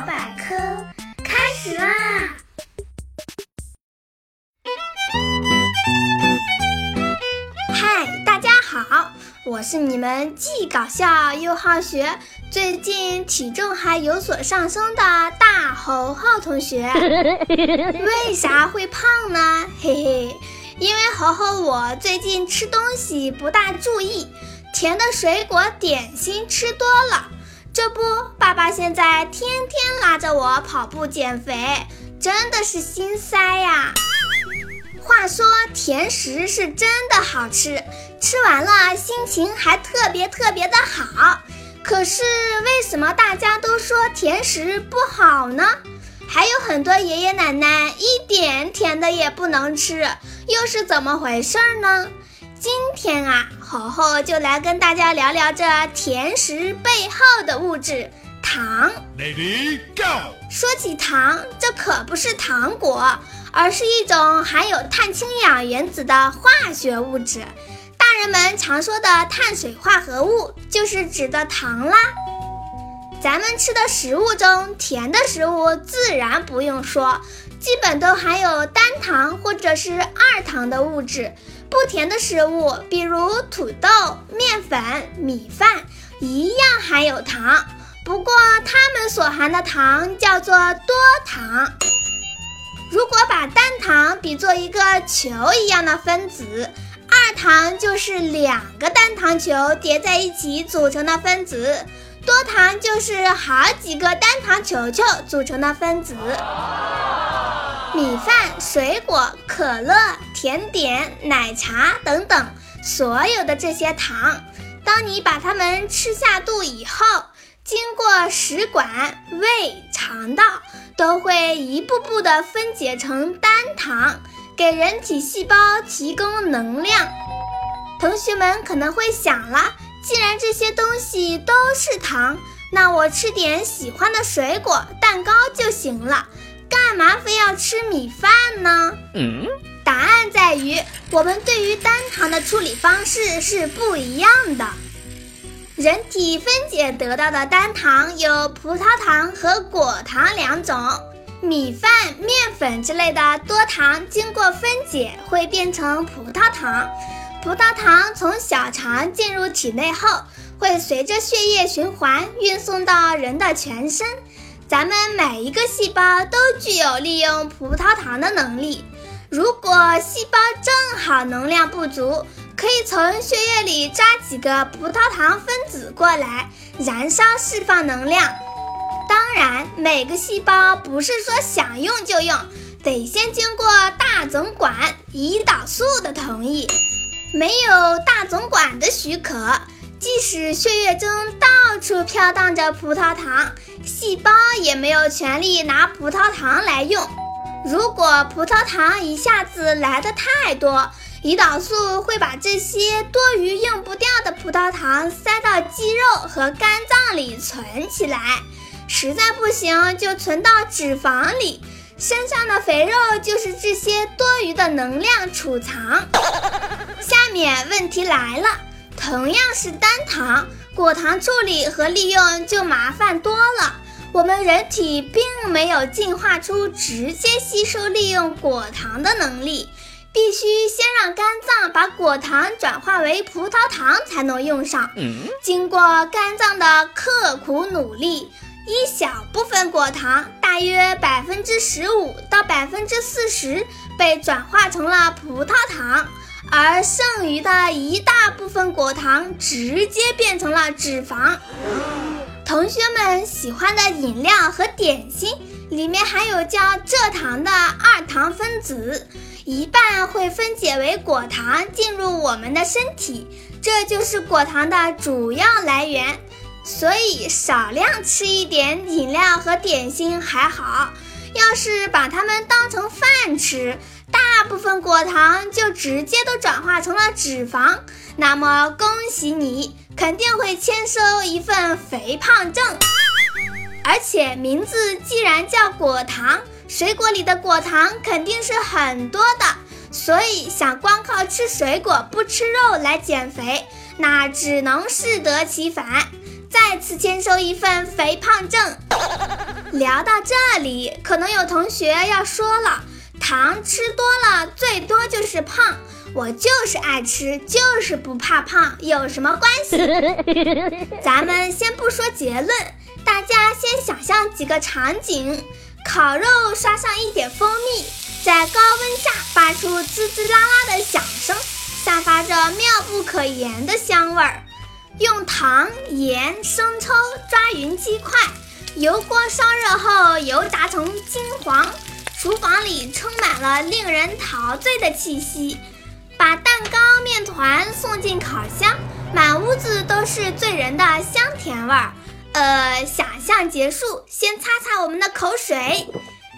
百科开始啦！嗨，大家好，我是你们既搞笑又好学，最近体重还有所上升的大猴猴同学。为啥会胖呢？嘿嘿，因为猴猴我最近吃东西不大注意，甜的水果点心吃多了。这不，爸爸现在天天拉着我跑步减肥，真的是心塞呀。话说，甜食是真的好吃，吃完了心情还特别特别的好。可是为什么大家都说甜食不好呢？还有很多爷爷奶奶一点甜的也不能吃，又是怎么回事呢？今天啊，猴猴就来跟大家聊聊这甜食背后的物质——糖。Lady Go。说起糖，这可不是糖果，而是一种含有碳氢氧原子的化学物质。大人们常说的碳水化合物，就是指的糖啦。咱们吃的食物中，甜的食物自然不用说，基本都含有单糖或者是二糖的物质。不甜的食物，比如土豆、面粉、米饭，一样含有糖，不过它们所含的糖叫做多糖。如果把单糖比作一个球一样的分子，二糖就是两个单糖球叠在一起组成的分子，多糖就是好几个单糖球球组成的分子。米饭、水果、可乐、甜点、奶茶等等，所有的这些糖，当你把它们吃下肚以后，经过食管、胃、肠道，都会一步步的分解成单糖，给人体细胞提供能量。同学们可能会想了，既然这些东西都是糖，那我吃点喜欢的水果、蛋糕就行了。干嘛非要吃米饭呢？嗯，答案在于我们对于单糖的处理方式是不一样的。人体分解得到的单糖有葡萄糖和果糖两种。米饭、面粉之类的多糖经过分解会变成葡萄糖，葡萄糖从小肠进入体内后，会随着血液循环运送到人的全身。咱们每一个细胞都具有利用葡萄糖的能力。如果细胞正好能量不足，可以从血液里抓几个葡萄糖分子过来，燃烧释放能量。当然，每个细胞不是说想用就用，得先经过大总管胰岛素的同意。没有大总管的许可。即使血液中到处飘荡着葡萄糖，细胞也没有权利拿葡萄糖来用。如果葡萄糖一下子来的太多，胰岛素会把这些多余用不掉的葡萄糖塞到肌肉和肝脏里存起来，实在不行就存到脂肪里。肥肉就是这些多余的能量储藏。下面问题来了。同样是单糖，果糖处理和利用就麻烦多了。我们人体并没有进化出直接吸收利用果糖的能力，必须先让肝脏把果糖转化为葡萄糖才能用上。经过肝脏的刻苦努力，一小部分果糖，大约百分之十五到百分之四十，被转化成了葡萄糖。而剩余的一大部分果糖直接变成了脂肪。同学们喜欢的饮料和点心里面含有叫蔗糖的二糖分子，一半会分解为果糖进入我们的身体，这就是果糖的主要来源。所以少量吃一点饮料和点心还好，要是把它们当成饭吃。大部分果糖就直接都转化成了脂肪，那么恭喜你，肯定会签收一份肥胖证。而且名字既然叫果糖，水果里的果糖肯定是很多的，所以想光靠吃水果不吃肉来减肥，那只能适得其反。再次签收一份肥胖证。聊到这里，可能有同学要说了：糖吃多了，最多就是胖。我就是爱吃，就是不怕胖，有什么关系？咱们先不说结论，大家先想象几个场景：烤肉刷上一点蜂蜜，在高温下发出滋滋啦啦的响声，散发着妙不可言的香味儿。用糖、盐、生抽抓匀鸡块，油锅烧热后，油炸成金黄，厨房里充满了令人陶醉的气息。把蛋糕、面团送进烤箱，满屋子都是醉人的香甜味儿。呃，想象结束，先擦擦我们的口水。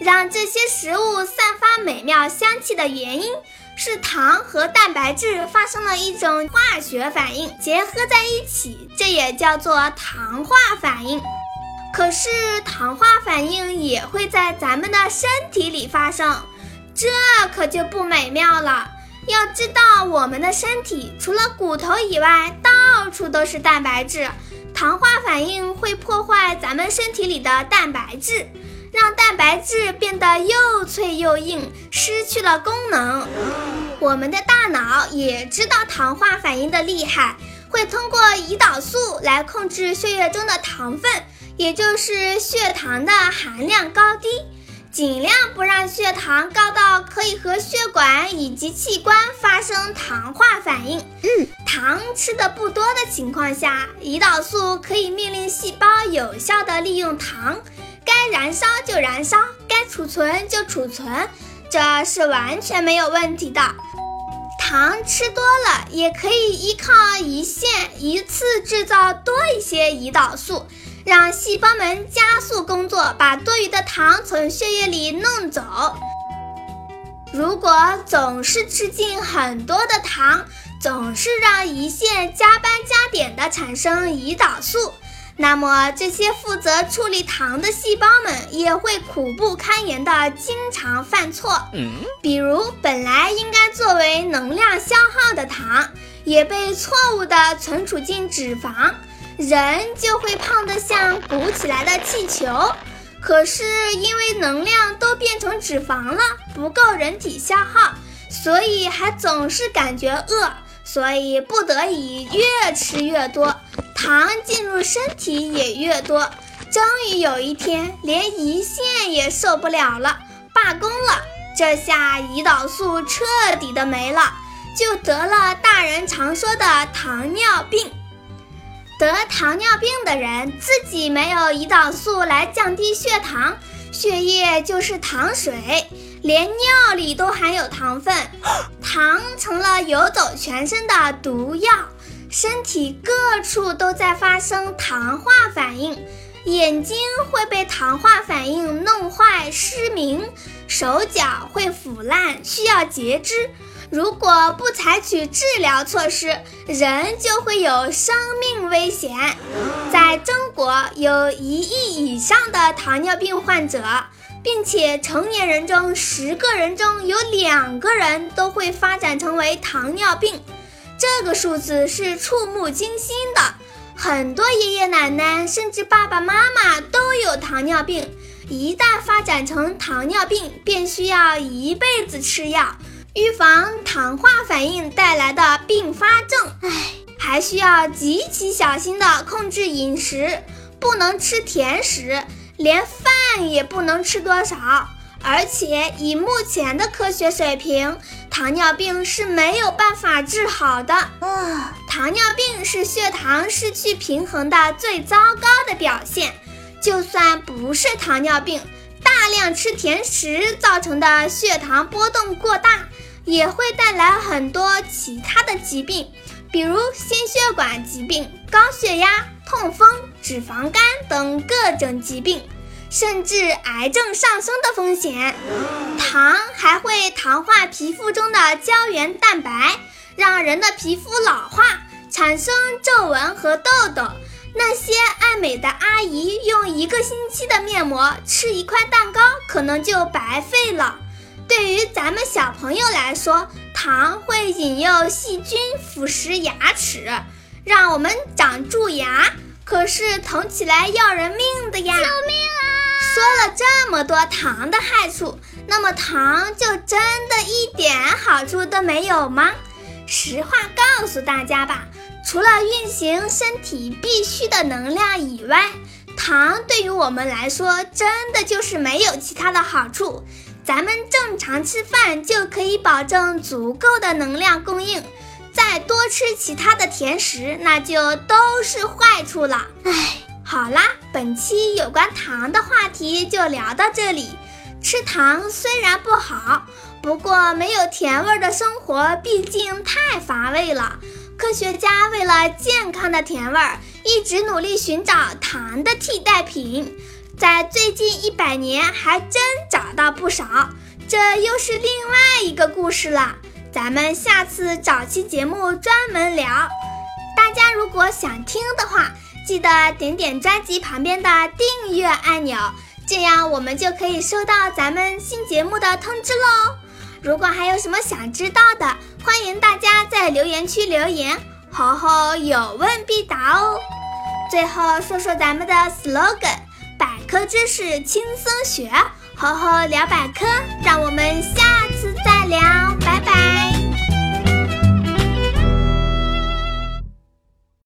让这些食物散发美妙香气的原因是糖和蛋白质发生了一种化学反应，结合在一起，这也叫做糖化反应。可是，糖化反应也会在咱们的身体里发生，这可就不美妙了。要知道，我们的身体除了骨头以外，到处都是蛋白质。糖化反应会破坏咱们身体里的蛋白质，让蛋白质变得又脆又硬，失去了功能。我们的大脑也知道糖化反应的厉害，会通过胰岛素来控制血液中的糖分，也就是血糖的含量高低。尽量不让血糖高到可以和血管以及器官发生糖化反应。嗯，糖吃的不多的情况下，胰岛素可以命令细胞有效的利用糖，该燃烧就燃烧，该储存就储存，这是完全没有问题的。糖吃多了，也可以依靠胰腺一次制造多一些胰岛素。让细胞们加速工作，把多余的糖从血液里弄走。如果总是吃进很多的糖，总是让胰腺加班加点地产生胰岛素，那么这些负责处理糖的细胞们也会苦不堪言地经常犯错。比如，本来应该作为能量消耗的糖，也被错误地存储进脂肪。人就会胖得像鼓起来的气球，可是因为能量都变成脂肪了，不够人体消耗，所以还总是感觉饿，所以不得已越吃越多，糖进入身体也越多。终于有一天，连胰腺也受不了了，罢工了。这下胰岛素彻底的没了，就得了大人常说的糖尿病。得糖尿病的人自己没有胰岛素来降低血糖，血液就是糖水，连尿里都含有糖分，糖成了游走全身的毒药，身体各处都在发生糖化反应，眼睛会被糖化反应弄坏失明，手脚会腐烂需要截肢。如果不采取治疗措施，人就会有生命危险。在中国，有一亿以上的糖尿病患者，并且成年人中十个人中有两个人都会发展成为糖尿病，这个数字是触目惊心的。很多爷爷奶奶甚至爸爸妈妈都有糖尿病，一旦发展成糖尿病，便需要一辈子吃药。预防糖化反应带来的并发症，唉，还需要极其小心的控制饮食，不能吃甜食，连饭也不能吃多少。而且以目前的科学水平，糖尿病是没有办法治好的。啊，糖尿病是血糖失去平衡的最糟糕的表现。就算不是糖尿病，大量吃甜食造成的血糖波动过大。也会带来很多其他的疾病，比如心血管疾病、高血压、痛风、脂肪肝等各种疾病，甚至癌症上升的风险。糖还会糖化皮肤中的胶原蛋白，让人的皮肤老化，产生皱纹和痘痘。那些爱美的阿姨用一个星期的面膜吃一块蛋糕，可能就白费了。对于咱们小朋友来说，糖会引诱细菌腐蚀牙齿，让我们长蛀牙，可是疼起来要人命的呀！救命啊！说了这么多糖的害处，那么糖就真的一点好处都没有吗？实话告诉大家吧，除了运行身体必需的能量以外，糖对于我们来说真的就是没有其他的好处。咱们正常吃饭就可以保证足够的能量供应，多吃其他的甜食，那就都是坏处了。唉，好啦，本期有关糖的话题就聊到这里。吃糖虽然不好，不过没有甜味儿的生活毕竟太乏味了。科学家为了健康的甜味儿，一直努力寻找糖的替代品。在最近一百年，还真找到不少，这又是另外一个故事了。咱们下次找期节目专门聊。大家如果想听的话，记得点点专辑旁边的订阅按钮，这样我们就可以收到咱们新节目的通知喽。如果还有什么想知道的，欢迎大家在留言区留言，猴猴有问必答哦。最后说说咱们的 slogan 百。科知识轻松学，猴猴聊百科让我们下次再聊拜拜。